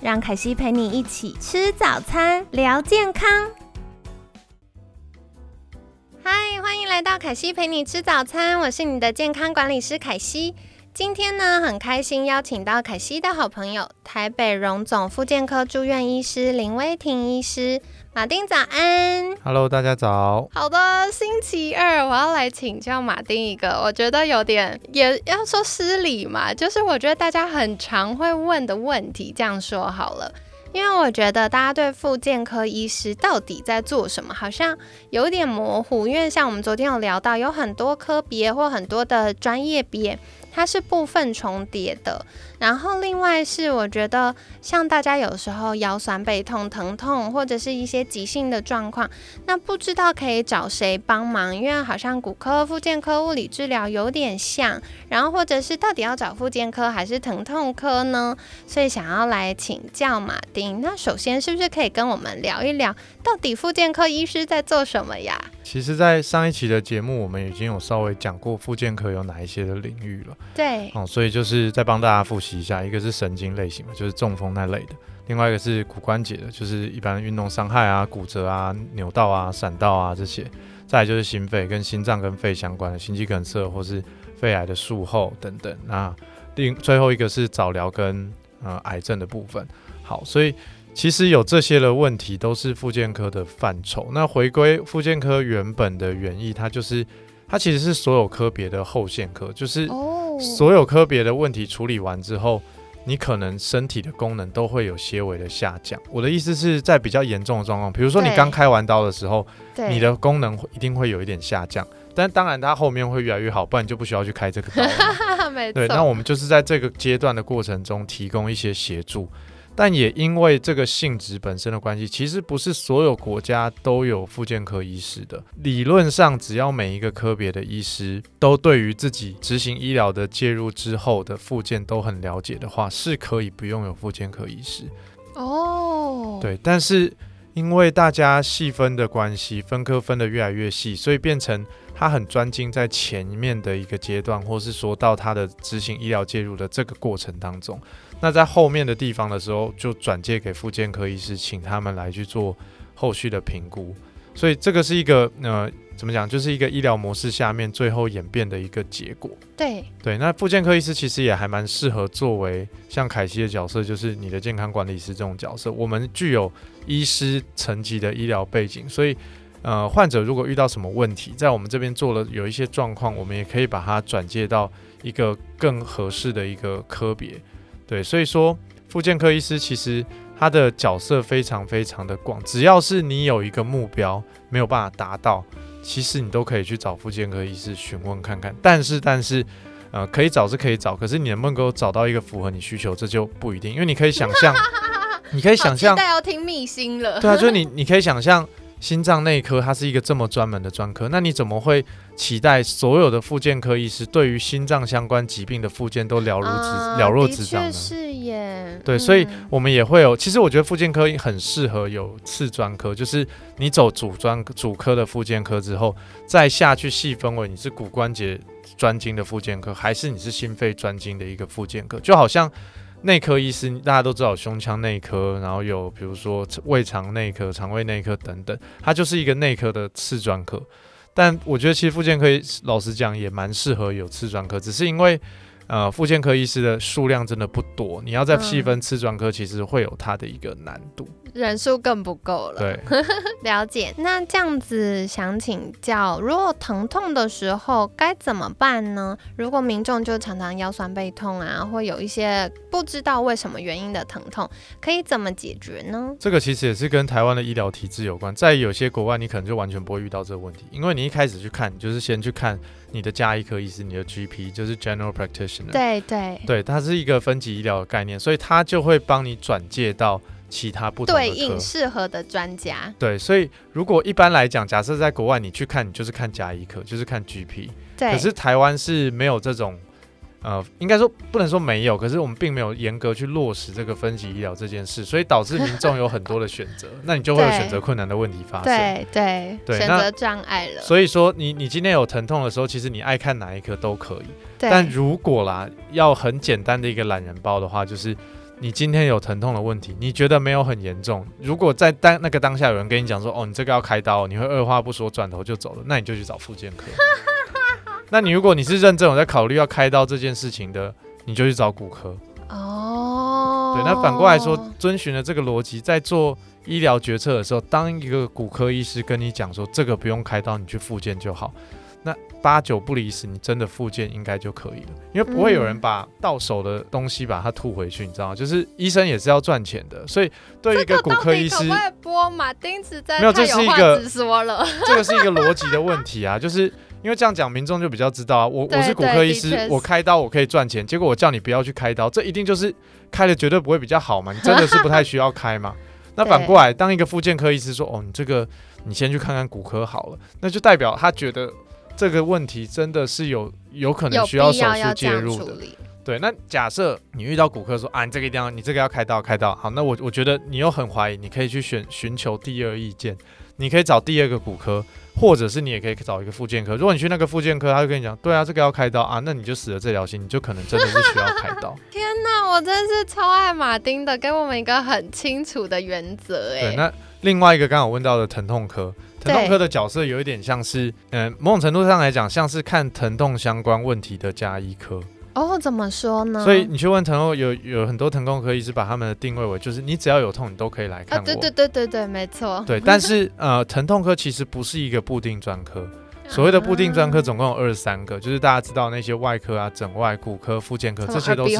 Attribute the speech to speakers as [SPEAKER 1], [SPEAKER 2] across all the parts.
[SPEAKER 1] 让凯西陪你一起吃早餐，聊健康。嗨，欢迎来到凯西陪你吃早餐，我是你的健康管理师凯西。今天呢，很开心邀请到凯西的好朋友，台北荣总复健科住院医师林威婷医师。马丁早安
[SPEAKER 2] ，Hello，大家早。
[SPEAKER 1] 好的，星期二我要来请教马丁一个，我觉得有点也要说失礼嘛，就是我觉得大家很常会问的问题，这样说好了，因为我觉得大家对复健科医师到底在做什么，好像有点模糊，因为像我们昨天有聊到，有很多科别或很多的专业别。它是部分重叠的，然后另外是我觉得像大家有时候腰酸背痛、疼痛或者是一些急性的状况，那不知道可以找谁帮忙，因为好像骨科、复健科、物理治疗有点像，然后或者是到底要找复健科还是疼痛科呢？所以想要来请教马丁。那首先是不是可以跟我们聊一聊，到底复健科医师在做什么呀？
[SPEAKER 2] 其实，在上一期的节目，我们已经有稍微讲过复健科有哪一些的领域了。
[SPEAKER 1] 对，
[SPEAKER 2] 哦，所以就是再帮大家复习一下，一个是神经类型的，就是中风那类的；，另外一个是骨关节的，就是一般运动伤害啊、骨折啊、扭到啊、闪到啊这些；，再就是心肺，跟心脏跟肺相关的，心肌梗塞或是肺癌的术后等等。那另最后一个是早疗跟呃癌症的部分。好，所以其实有这些的问题都是复健科的范畴。那回归复健科原本的原意，它就是它其实是所有科别的后线科，就是。所有科别的问题处理完之后，你可能身体的功能都会有些微的下降。我的意思是在比较严重的状况，比如说你刚开完刀的时候，你的功能一定会有一点下降。但当然它后面会越来越好，不然你就不需要去开这个刀。对，那我们就是在这个阶段的过程中提供一些协助。但也因为这个性质本身的关系，其实不是所有国家都有复健科医师的。理论上，只要每一个科别的医师都对于自己执行医疗的介入之后的复健都很了解的话，是可以不用有复健科医师。哦，对，但是因为大家细分的关系，分科分的越来越细，所以变成他很专精在前面的一个阶段，或是说到他的执行医疗介入的这个过程当中。那在后面的地方的时候，就转借给复健科医师，请他们来去做后续的评估。所以这个是一个呃，怎么讲，就是一个医疗模式下面最后演变的一个结果。
[SPEAKER 1] 对
[SPEAKER 2] 对，那复健科医师其实也还蛮适合作为像凯西的角色，就是你的健康管理师这种角色。我们具有医师层级的医疗背景，所以呃，患者如果遇到什么问题，在我们这边做了有一些状况，我们也可以把它转介到一个更合适的一个科别。对，所以说，复健科医师其实他的角色非常非常的广，只要是你有一个目标没有办法达到，其实你都可以去找妇健科医师询问看看。但是，但是，呃，可以找是可以找，可是你能不能够找到一个符合你需求，这就不一定，因为你可以想象，你可以想象，
[SPEAKER 1] 要听密心了。
[SPEAKER 2] 对啊，就是你，你可以想象。心脏内科，它是一个这么专门的专科，那你怎么会期待所有的复健科医师对于心脏相关疾病的复健都了如指了若指掌呢？
[SPEAKER 1] 是耶。
[SPEAKER 2] 对，所以我们也会有。其实我觉得复健科很适合有次专科，就是你走主专主科的复健科之后，再下去细分为你是骨关节专精的复健科，还是你是心肺专精的一个复健科，就好像。内科医师大家都知道，胸腔内科，然后有比如说胃肠内科、肠胃内科等等，它就是一个内科的次专科。但我觉得其实附件可以老实讲也蛮适合有次专科，只是因为呃复健科医师的数量真的不多，你要再细分次专科，其实会有它的一个难度。
[SPEAKER 1] 人数更不够了。
[SPEAKER 2] 对，
[SPEAKER 1] 了解。那这样子想请教，如果疼痛的时候该怎么办呢？如果民众就常常腰酸背痛啊，或有一些不知道为什么原因的疼痛，可以怎么解决呢？
[SPEAKER 2] 这个其实也是跟台湾的医疗体制有关。在有些国外，你可能就完全不会遇到这个问题，因为你一开始去看，你就是先去看你的加医科医师，你的 GP 就是 General Practitioner。
[SPEAKER 1] 对对
[SPEAKER 2] 对，它是一个分级医疗的概念，所以它就会帮你转介到其他不同的
[SPEAKER 1] 对
[SPEAKER 2] 科
[SPEAKER 1] 应适合的专家。
[SPEAKER 2] 对，所以如果一般来讲，假设在国外你去看，你就是看加医科，就是看 GP。
[SPEAKER 1] 对，
[SPEAKER 2] 可是台湾是没有这种，呃，应该说不能说没有，可是我们并没有严格去落实这个分级医疗这件事，所以导致民众有很多的选择，那你就会有选择困难的问题发生。
[SPEAKER 1] 对对
[SPEAKER 2] 对那
[SPEAKER 1] 选择障碍了。
[SPEAKER 2] 所以说你你今天有疼痛的时候，其实你爱看哪一科都可以。但如果啦，要很简单的一个懒人包的话，就是你今天有疼痛的问题，你觉得没有很严重，如果在当那个当下有人跟你讲说，哦，你这个要开刀，你会二话不说转头就走了，那你就去找复健科。那你如果你是认真有在考虑要开刀这件事情的，你就去找骨科。
[SPEAKER 1] 哦，
[SPEAKER 2] 对，那反过来说，遵循了这个逻辑，在做医疗决策的时候，当一个骨科医师跟你讲说这个不用开刀，你去复健就好，那八九不离十，你真的复健应该就可以了，因为不会有人把到手的东西把它吐回去，你知道吗？就是医生也是要赚钱的，所以对于一个骨科医师
[SPEAKER 1] 这个可可播马丁子在
[SPEAKER 2] 没有这是一个
[SPEAKER 1] 话直说了。
[SPEAKER 2] 这个是一个逻辑的问题啊，就是因为这样讲，民众就比较知道啊。我我是骨科医师我开刀我可以赚钱，结果我叫你不要去开刀，这一定就是开了绝对不会比较好嘛？你真的是不太需要开嘛？那反过来，当一个复健科医师说：“哦，你这个你先去看看骨科好了”，那就代表他觉得这个问题真的是有有可能需要手术介入的。对，那假设你遇到骨科说啊，你这个一定要，你这个要开刀，开刀好，那我我觉得你又很怀疑，你可以去选寻求第二意见，你可以找第二个骨科，或者是你也可以找一个复健科。如果你去那个复健科，他就跟你讲，对啊，这个要开刀啊，那你就死了这条心，你就可能真的是需要开刀。
[SPEAKER 1] 天哪，我真是超爱马丁的，给我们一个很清楚的原则哎。
[SPEAKER 2] 对，那另外一个刚好问到的疼痛科，疼痛科的角色有一点像是，嗯、某种程度上来讲，像是看疼痛相关问题的加医科。
[SPEAKER 1] 哦，怎么说呢？
[SPEAKER 2] 所以你去问疼痛，有有很多疼痛科医师把他们的定位为，就是你只要有痛，你都可以来看
[SPEAKER 1] 啊，
[SPEAKER 2] 我。
[SPEAKER 1] 对对对对对，没错。
[SPEAKER 2] 对，但是呃，疼痛科其实不是一个固定专科。所谓的固定专科总共有二十三个，就是大家知道那些外科啊、整外、骨科、复健科，这些都是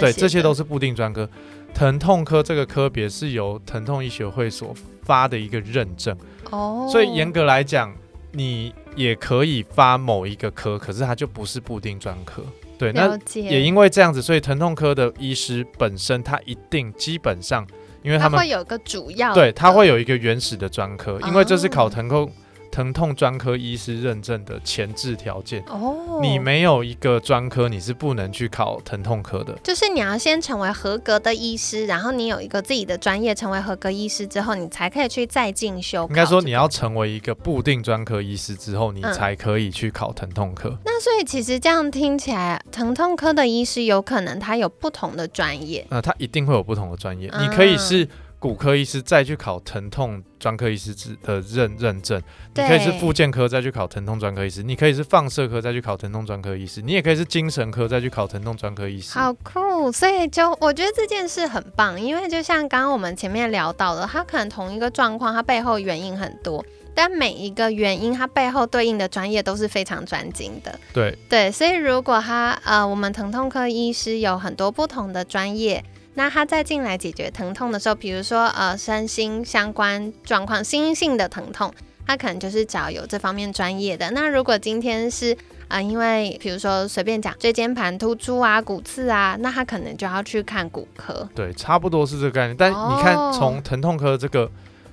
[SPEAKER 2] 对，这些都是固定专科。疼痛科这个科别是由疼痛医学会所发的一个认证，
[SPEAKER 1] 哦，
[SPEAKER 2] 所以严格来讲，你也可以发某一个科，可是它就不是固定专科。对，那，也因为这样子，所以疼痛科的医师本身他一定基本上，因为他们
[SPEAKER 1] 会有个主要，
[SPEAKER 2] 对，他会有一个原始的专科，因为这是考疼痛疼痛专科医师认证的前置条件。
[SPEAKER 1] 哦，
[SPEAKER 2] 你没有一个专科，你是不能去考疼痛科的。
[SPEAKER 1] 就是你要先成为合格的医师，然后你有一个自己的专业，成为合格医师之后，你才可以去再进修。
[SPEAKER 2] 应该说，你要成为一个固定专科医师之后，你
[SPEAKER 1] 嗯
[SPEAKER 2] 才可以去考疼痛科。
[SPEAKER 1] 那所以其实这样听起来，疼痛科的医师有可能他有不同的专业。
[SPEAKER 2] 那他一定会有不同的专业，
[SPEAKER 1] 嗯
[SPEAKER 2] 你可以是骨科医师再去考疼痛专科医师之的认认证，你可以是
[SPEAKER 1] 对
[SPEAKER 2] 复健科再去考疼痛专科医师，你可以是放射科再去考疼痛专科医师，你也可以是精神科再去考疼痛专科医师。
[SPEAKER 1] 好酷，所以就我觉得这件事很棒，因为就像刚刚我们前面聊到的，它可能同一个状况，它背后原因很多，但每一个原因它背后对应的专业都是非常专精的。
[SPEAKER 2] 对
[SPEAKER 1] 对，所以如果他呃，我们疼痛科医师有很多不同的专业，那他在进来解决疼痛的时候，比如说呃身心相关状况、心性的疼痛，他可能就是找有这方面专业的。那如果今天是啊、呃因为比如说随便讲椎间盘突出啊、骨刺啊，那他可能就要去看骨科。
[SPEAKER 2] 对，差不多是这个概念。但你看，
[SPEAKER 1] 哦
[SPEAKER 2] 从疼痛科这个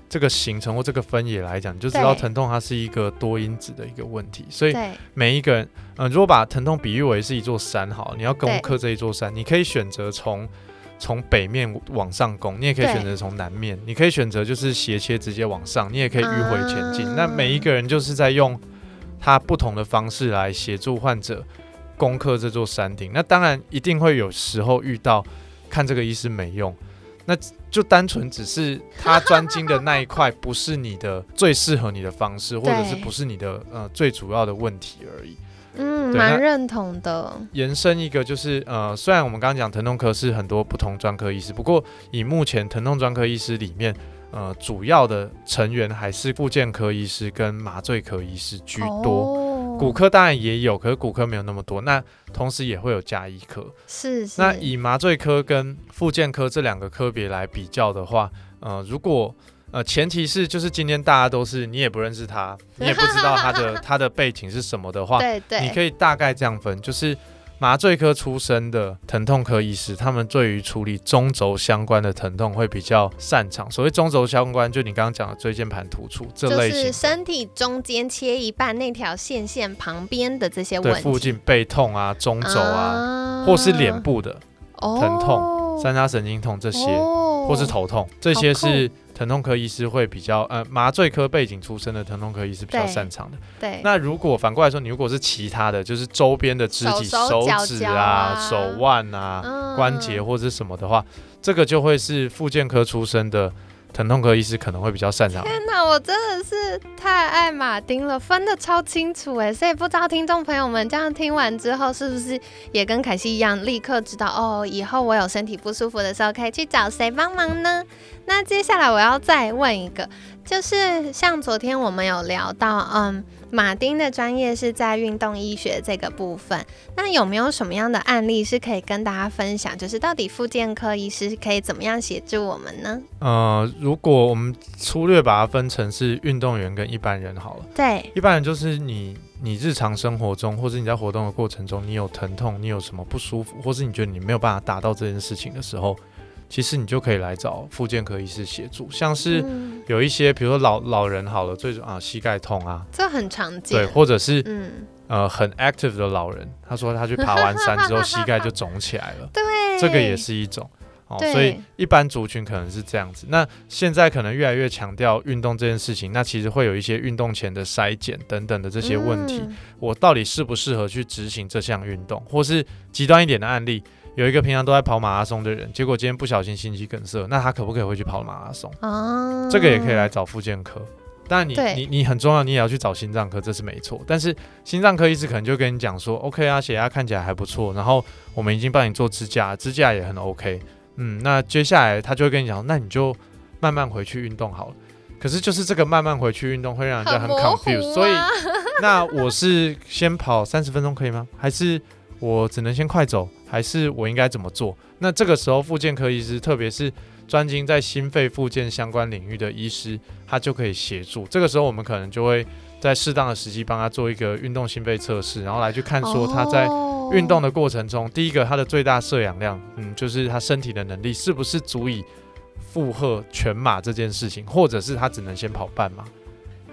[SPEAKER 2] 这个形成或这个分野来讲，你就知道疼痛它是一个多因子的一个问题。所以，每一个人，嗯、如果把疼痛比喻为是一座山，好，你要攻克这一座山，你可以选择从从北面往上攻，你也可以选择从南面，你可以选择就是斜切直接往上，你也可以迂回前进。
[SPEAKER 1] 啊
[SPEAKER 2] 那每一个人就是在用他不同的方式来协助患者攻克这座山顶。那当然一定会有时候遇到看这个医师没用，那就单纯只是他专精的那一块不是你的最适合你的方式，或者是不是你的呃最主要的问题而已。
[SPEAKER 1] 嗯，蛮认同的。
[SPEAKER 2] 延伸一个就是呃，虽然我们刚刚讲疼痛科是很多不同专科医师，不过以目前疼痛专科医师里面，呃，主要的成员还是复健科医师跟麻醉科医师居多。
[SPEAKER 1] 哦
[SPEAKER 2] 骨科当然也有，可是骨科没有那么多。那同时也会有加医科。
[SPEAKER 1] 是是，
[SPEAKER 2] 那以麻醉科跟复健科这两个科别来比较的话，呃，如果呃前提是就是今天大家都是你也不认识他，你也不知道他的 他的背景是什么的话，
[SPEAKER 1] 对对，
[SPEAKER 2] 你可以大概这样分，就是麻醉科出身的疼痛科医师，他们对于处理中轴相关的疼痛会比较擅长。所谓中轴相关，就你刚刚讲的椎间盘突出这
[SPEAKER 1] 就是
[SPEAKER 2] 类型，
[SPEAKER 1] 身体中间切一半那条线线旁边的这些问题，
[SPEAKER 2] 对附近背痛啊、中轴啊，
[SPEAKER 1] 啊
[SPEAKER 2] 或是脸部的疼痛
[SPEAKER 1] 哦
[SPEAKER 2] 三叉神经痛这些，
[SPEAKER 1] 哦
[SPEAKER 2] 或是头痛，这些是疼痛科医师会比较呃麻醉科背景出身的疼痛科医师比较擅长的。
[SPEAKER 1] 对，
[SPEAKER 2] 那如果反过来说，你如果是其他的，就是周边的肢体，
[SPEAKER 1] 手
[SPEAKER 2] 指啊、
[SPEAKER 1] 啊。
[SPEAKER 2] 手腕啊、
[SPEAKER 1] 嗯
[SPEAKER 2] 关节或者是什么的话，这个就会是附件科出身的疼痛科医师可能会比较擅长。
[SPEAKER 1] 天哪，我真的是太爱马丁了，分得超清楚哎，所以不知道听众朋友们这样听完之后，是不是也跟凯西一样，立刻知道哦，以后我有身体不舒服的时候可以去找谁帮忙呢？那接下来我要再问一个，就是像昨天我们有聊到，嗯，马丁的专业是在运动医学这个部分，那有没有什么样的案例是可以跟大家分享？就是到底复健科医师可以怎么样协助我们呢？
[SPEAKER 2] 呃，如果我们粗略把它分成是运动员跟一般人好了，
[SPEAKER 1] 对，
[SPEAKER 2] 一般人就是你你日常生活中，或是你在活动的过程中，你有疼痛，你有什么不舒服，或是你觉得你没有办法达到这件事情的时候，其实你就可以来找复健科医师协助，像是。
[SPEAKER 1] 嗯
[SPEAKER 2] 有一些，比如说老老人好了，最主啊膝盖痛啊，
[SPEAKER 1] 这很常见。
[SPEAKER 2] 对，或者是
[SPEAKER 1] 嗯，
[SPEAKER 2] 呃很 active 的老人，他说他去爬完山之后膝盖就肿起来了，
[SPEAKER 1] 对，
[SPEAKER 2] 这个也是一种哦，所以一般族群可能是这样子。那现在可能越来越强调运动这件事情，那其实会有一些运动前的筛检等等的这些问题，
[SPEAKER 1] 嗯
[SPEAKER 2] 我到底适不适合去执行这项运动，或是极端一点的案例。有一个平常都在跑马拉松的人，结果今天不小心心肌梗塞，那他可不可以回去跑马拉松？
[SPEAKER 1] 哦，
[SPEAKER 2] 这个也可以来找复健科。但你，你你很重要，你也要去找心脏科，这是没错。但是心脏科医师可能就跟你讲说，OK 啊，血压看起来还不错，然后我们已经帮你做支架，支架也很 OK。嗯，那接下来他就会跟你讲，那你就慢慢回去运动好了。可是就是这个慢慢回去运动会让人家很 confused，、
[SPEAKER 1] 啊
[SPEAKER 2] 所以那我是先跑三十分钟可以吗？还是我只能先快走？还是我应该怎么做？那这个时候，复健科医师，特别是专精在心肺复健相关领域的医师，他就可以协助。这个时候，我们可能就会在适当的时机帮他做一个运动心肺测试，然后来去看说他在
[SPEAKER 1] 哦
[SPEAKER 2] 运动的过程中，第一个他的最大摄氧量，嗯，就是他身体的能力是不是足以负荷全马这件事情，或者是他只能先跑半马。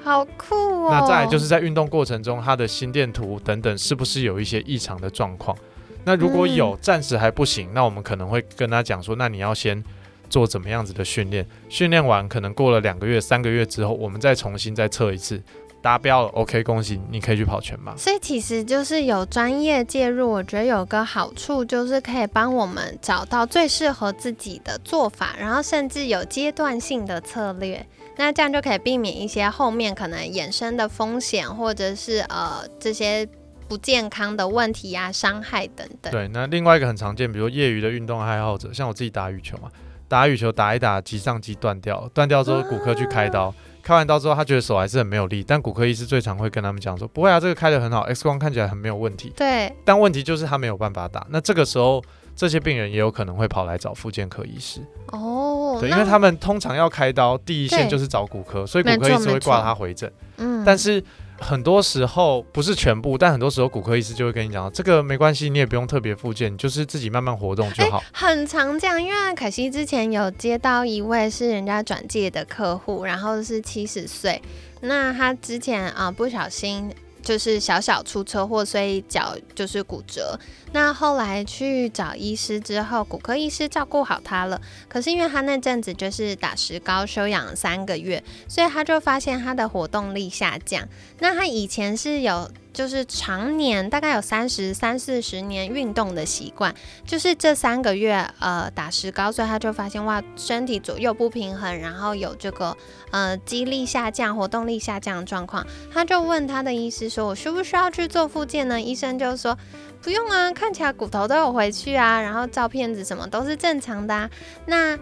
[SPEAKER 1] 好酷哦。
[SPEAKER 2] 那再来就是在运动过程中，他的心电图等等是不是有一些异常的状况？那如果有，暂时还不行，那我们可能会跟他讲说，那你要先做怎么样子的训练，训练完可能过了两个月、三个月之后，我们再重新再测一次，达标了，OK，恭喜你可以去跑全马。
[SPEAKER 1] 所以其实就是有专业介入，我觉得有个好处就是可以帮我们找到最适合自己的做法，然后甚至有阶段性的策略。那这样就可以避免一些后面可能衍生的风险，或者是呃这些不健康的问题呀、伤害等等。
[SPEAKER 2] 对，那另外一个很常见，比如业余的运动爱好者，像我自己打羽球嘛，打羽球打一打，脊上肌断掉，断掉之后骨科去开刀，开完刀之后他觉得手还是很没有力，但骨科医师最常会跟他们讲说，不会啊，这个开的很好，X 光看起来很没有问题，
[SPEAKER 1] 对
[SPEAKER 2] 但问题就是他没有办法打。那这个时候，这些病人也有可能会跑来找复健科医师，
[SPEAKER 1] 哦，
[SPEAKER 2] 对，因为他们通常要开刀，第一线就是找骨科，所以骨科医师会挂他回诊。
[SPEAKER 1] 嗯
[SPEAKER 2] 但是很多时候不是全部，但很多时候骨科医师就会跟你讲，这个没关系，你也不用特别复健，你就是自己慢慢活动就好。
[SPEAKER 1] 很常这样，因为可惜之前有接到一位是人家转介的客户，然后是七十岁，那他之前啊、不小心就是小小出车祸，所以脚就是骨折。那后来去找医师之后，骨科医师照顾好他了，可是因为他那阵子就是打石膏休养了三个月，所以他就发现他的活动力下降。那他以前是有就是常年大概有三十三四十年运动的习惯，就是这三个月呃打石膏，所以他就发现哇，身体左右不平衡，然后有这个呃肌力下降、活动力下降的状况。他就问他的医师说：“我需不需要去做复健呢？”医生就说：“不用啊，看起来骨头都有回去啊，然后照片子什么都是正常的。”啊那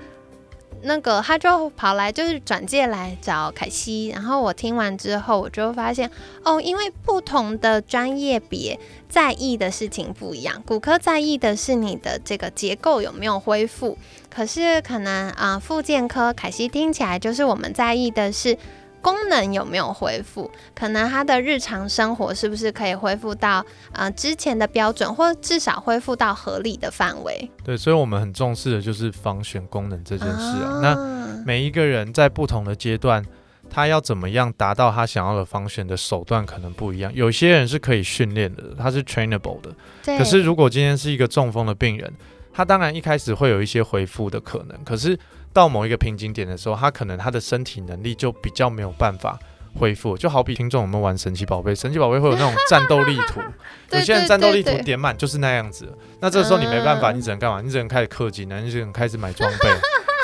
[SPEAKER 1] 那个他就跑来，就是转介来找凯西。然后我听完之后，我就发现哦，因为不同的专业别在意的事情不一样。骨科在意的是你的这个结构有没有恢复，可是可能啊，复健科凯西听起来就是我们在意的是。功能有没有恢复？可能他的日常生活是不是可以恢复到呃之前的标准，或至少恢复到合理的范围？
[SPEAKER 2] 对，所以我们很重视的就是防选功能这件事啊。那每一个人在不同的阶段，他要怎么样达到他想要的防选的手段可能不一样。有些人是可以训练的，他是 trainable 的。可是如果今天是一个中风的病人，他当然一开始会有一些恢复的可能，可是。到某一个瓶颈点的时候，他可能他的身体能力就比较没有办法恢复，就好比听众我们玩神奇宝贝，神奇宝贝会有那种战斗力图，有些人战斗力图点满就是那样子。那这时候你没办法，你只能干嘛？你只能开始氪金，你只能开始买装备。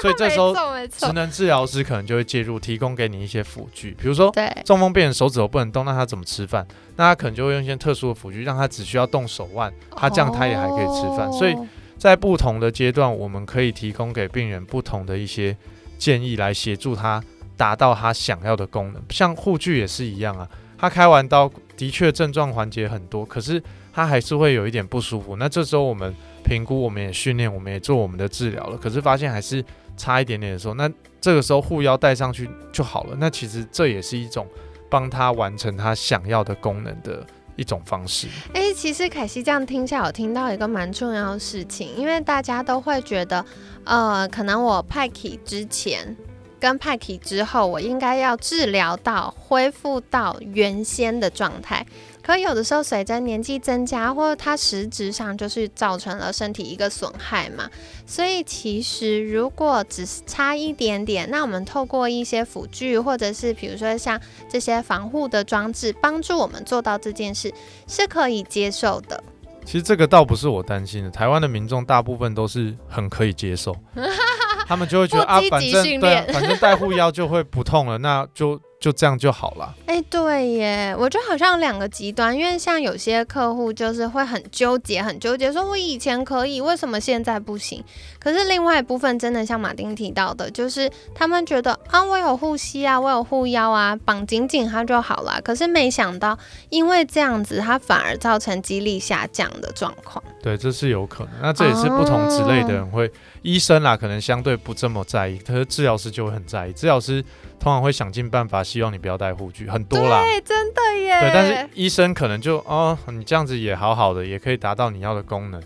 [SPEAKER 2] 所以这时候，职能治疗师可能就会介入，提供给你一些辅具，比如说中风病人手指头不能动，那他怎么吃饭？那他可能就会用一些特殊的辅具，让他只需要动手腕，他这样他也还可以吃饭。所以。在不同的阶段，我们可以提供给病人不同的一些建议，来协助他达到他想要的功能。像护具也是一样啊，他开完刀的确症状缓解很多，可是他还是会有一点不舒服。那这时候我们评估，我们也训练，我们也做我们的治疗了，可是发现还是差一点点的时候，那这个时候护腰带上去就好了。那其实这也是一种帮他完成他想要的功能的。一种方式。
[SPEAKER 1] 哎，其实凯西这样听下，我听到一个蛮重要的事情，因为大家都会觉得，呃，可能我派 k 之前跟派 k 之后，我应该要治疗到恢复到原先的状态。可有的时候，随着年纪增加，或者它实质上就是造成了身体一个损害嘛。所以其实如果只是差一点点，那我们透过一些辅具，或者是比如说像这些防护的装置，帮助我们做到这件事，是可以接受的。
[SPEAKER 2] 其实这个倒不是我担心的，台湾的民众大部分都是很可以接受，他们就会觉得啊，反正对，反正带护腰就会不痛了，那就。就这样就好了。
[SPEAKER 1] 哎，对耶，我觉得好像两个极端，因为像有些客户就是会很纠结，很纠结，说我以前可以，为什么现在不行？可是另外一部分真的像马丁提到的，就是他们觉得啊，我有护膝啊，我有护腰啊，绑紧紧它就好了。可是没想到，因为这样子，它反而造成肌力下降的状况。
[SPEAKER 2] 对，这是有可能。那这也是不同之类的人会，医生啦，可能相对不这么在意，可是治疗师就会很在意。治疗师。通常会想尽办法，希望你不要戴护具，很多啦。
[SPEAKER 1] 对，真的耶。
[SPEAKER 2] 对，但是医生可能就哦，你这样子也好好的，也可以达到你要的功能，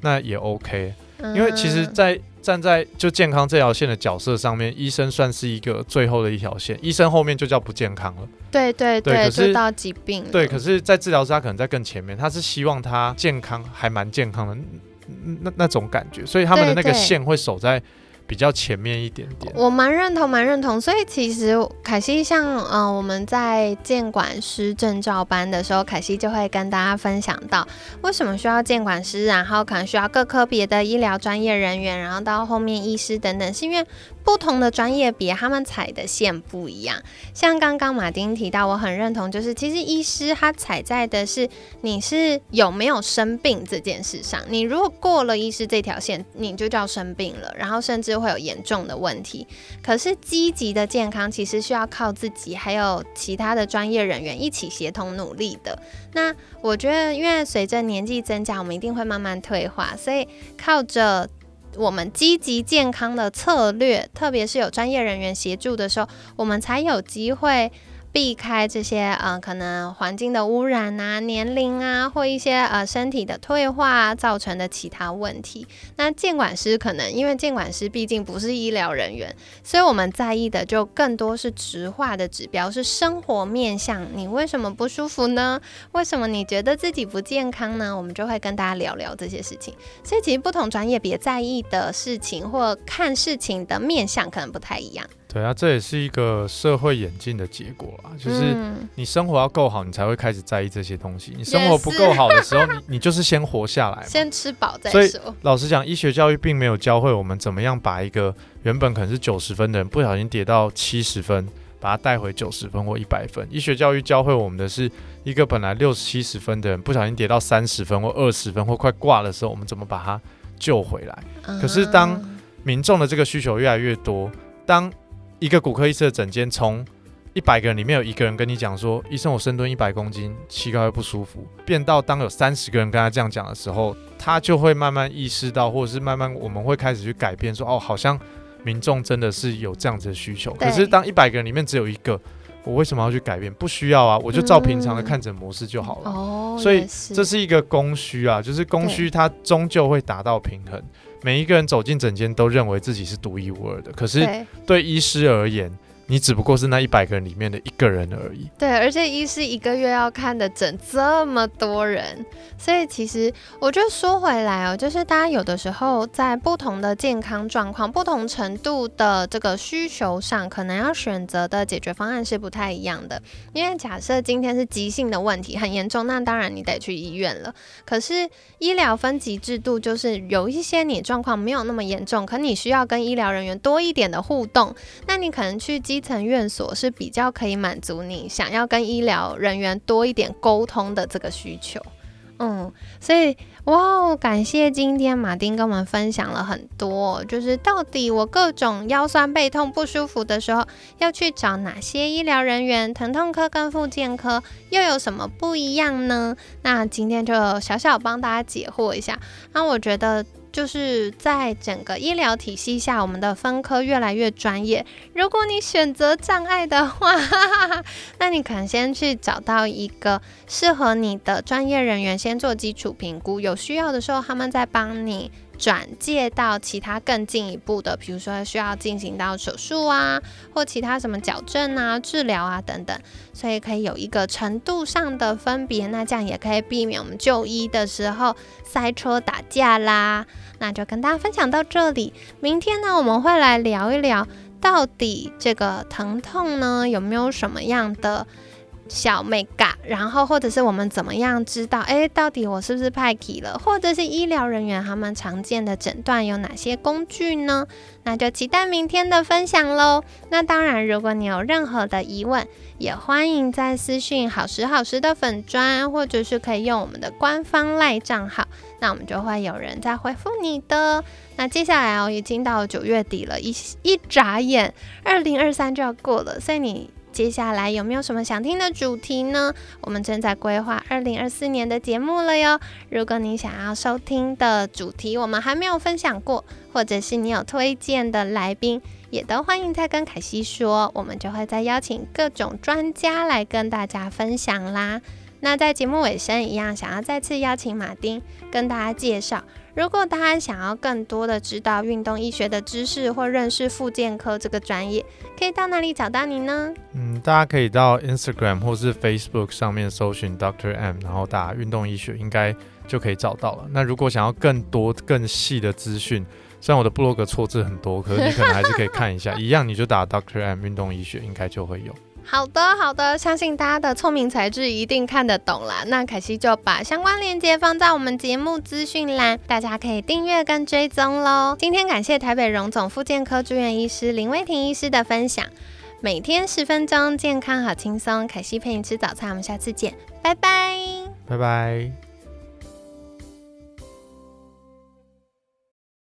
[SPEAKER 2] 那也 OK。因为其实，在站在就健康这条线的角色上面，医生算是一个最后的一条线，医生后面就叫不健康了。
[SPEAKER 1] 对对对，可是到疾病。
[SPEAKER 2] 对，可是，在治疗师他可能在更前面，他是希望他健康，还蛮健康的那那种感觉，所以他们的那个线会守在。比较前面一点点，
[SPEAKER 1] 我蛮认同，蛮认同。所以其实凯西像，呃，我们在监管师证照班的时候，凯西就会跟大家分享到，为什么需要监管师，然后可能需要各科别的医疗专业人员，然后到后面医师等等，是因为。不同的专业别，他们踩的线不一样。像刚刚马丁提到，我很认同，就是其实医师他踩在的是你是有没有生病这件事上。你如果过了医师这条线，你就叫生病了，然后甚至会有严重的问题。可是积极的健康其实需要靠自己，还有其他的专业人员一起协同努力的。那我觉得，因为随着年纪增加，我们一定会慢慢退化，所以靠着。我们积极健康的策略，特别是有专业人员协助的时候，我们才有机会。避开这些呃，可能环境的污染啊、年龄啊，或一些呃身体的退化造成的其他问题。那监管师可能因为监管师毕竟不是医疗人员，所以我们在意的就更多是直化的指标，是生活面向。你为什么不舒服呢？为什么你觉得自己不健康呢？我们就会跟大家聊聊这些事情。所以其实不同专业别在意的事情或看事情的面向可能不太一样。
[SPEAKER 2] 对啊，这也是一个社会演进的结果啊，就是
[SPEAKER 1] 嗯
[SPEAKER 2] 你生活要够好，你才会开始在意这些东西。你生活不够好的时候，你 你就是先活下来。
[SPEAKER 1] 先吃饱再
[SPEAKER 2] 所以
[SPEAKER 1] 说。
[SPEAKER 2] 老实讲，医学教育并没有教会我们怎么样把一个原本可能是九十分的人，不小心跌到七十分，把他带回九十分或一百分。医学教育教会我们的是一个本来六七十分的人，不小心跌到三十分或二十分或快挂的时候，我们怎么把他救回来？可是当
[SPEAKER 1] 啊
[SPEAKER 2] 民众的这个需求越来越多，当一个骨科医师的诊间从一百个人里面有一个人跟你讲说，医生我深蹲一百公斤，膝盖会不舒服，变到当有三十个人跟他这样讲的时候，他就会慢慢意识到，或者是慢慢我们会开始去改变说，哦，好像民众真的是有这样子的需求。可是当一百个人里面只有一个，我为什么要去改变？不需要啊，我就照平常的
[SPEAKER 1] 嗯
[SPEAKER 2] 看诊模式就好了。
[SPEAKER 1] 哦，
[SPEAKER 2] 所以这是一个供需啊，就是供需它终究会达到平衡。每一个人走进诊间都认为自己是独一无二的，可是
[SPEAKER 1] 对。
[SPEAKER 2] 对医师而言，你只不过是那一百个人里面的一个人而已。
[SPEAKER 1] 对，而且医师一个月要看的诊这么多人，所以其实我觉得说回来哦，就是大家有的时候在不同的健康状况、不同程度的这个需求上，可能要选择的解决方案是不太一样的。因为假设今天是急性的问题很严重，那当然你得去医院了。可是医疗分级制度就是有一些你状况没有那么严重，可你需要跟医疗人员多一点的互动，那你可能去基层院所是比较可以满足你想要跟医疗人员多一点沟通的这个需求。嗯，所以哇哦，感谢今天马丁跟我们分享了很多，就是到底我各种腰酸背痛不舒服的时候，要去找哪些医疗人员，疼痛科跟复健科又有什么不一样呢？那今天就小小帮大家解惑一下。那我觉得就是在整个医疗体系下，我们的分科越来越专业。如果你选择障碍的话，那你可能先去找到一个适合你的专业人员，先做基础评估。有需要的时候，他们再帮你转介到其他更进一步的，比如说需要进行到手术啊，或其他什么矫正啊、治疗啊等等。所以可以有一个程度上的分别，那这样也可以避免我们就医的时候塞车打架啦。那就跟大家分享到这里，明天呢我们会来聊一聊，到底这个疼痛呢有没有什么样的小美嘎，然后或者是我们怎么样知道，诶，到底我是不是派体了，或者是医疗人员他们常见的诊断有哪些工具呢？那就期待明天的分享喽。那当然，如果你有任何的疑问，也欢迎在私讯好时好时的粉砖，或者是可以用我们的官方赖账号，那我们就会有人在回复你的。那接下来哦，已经到九月底了，一一眨眼，二零二三就要过了，所以你。接下来有没有什么想听的主题呢？我们正在规划二零二四年的节目了哟。如果你想要收听的主题我们还没有分享过，或者是你有推荐的来宾，也都欢迎再跟凯西说，我们就会再邀请各种专家来跟大家分享啦。那在节目尾声一样，想要再次邀请马丁跟大家介绍，如果大家想要更多的知道运动医学的知识或认识复健科这个专业，可以到哪里找到你呢？
[SPEAKER 2] 嗯，大家可以到 Instagram 或是 Facebook 上面搜寻 Doctor M，然后打运动医学，应该就可以找到了。那如果想要更多更细的资讯，虽然我的部落格错字很多，可是你可能还是可以看一下，一样你就打 Doctor M 运动医学，应该就会有。
[SPEAKER 1] 好的，好的，相信大家的聪明才智一定看得懂啦。那凯西就把相关链接放在我们节目资讯栏，大家可以订阅跟追踪喽。今天感谢台北荣总妇健科住院医师林威婷医师的分享，每天十分钟，健康好轻松。凯西陪你吃早餐，我们下次见，拜拜。
[SPEAKER 2] 拜拜。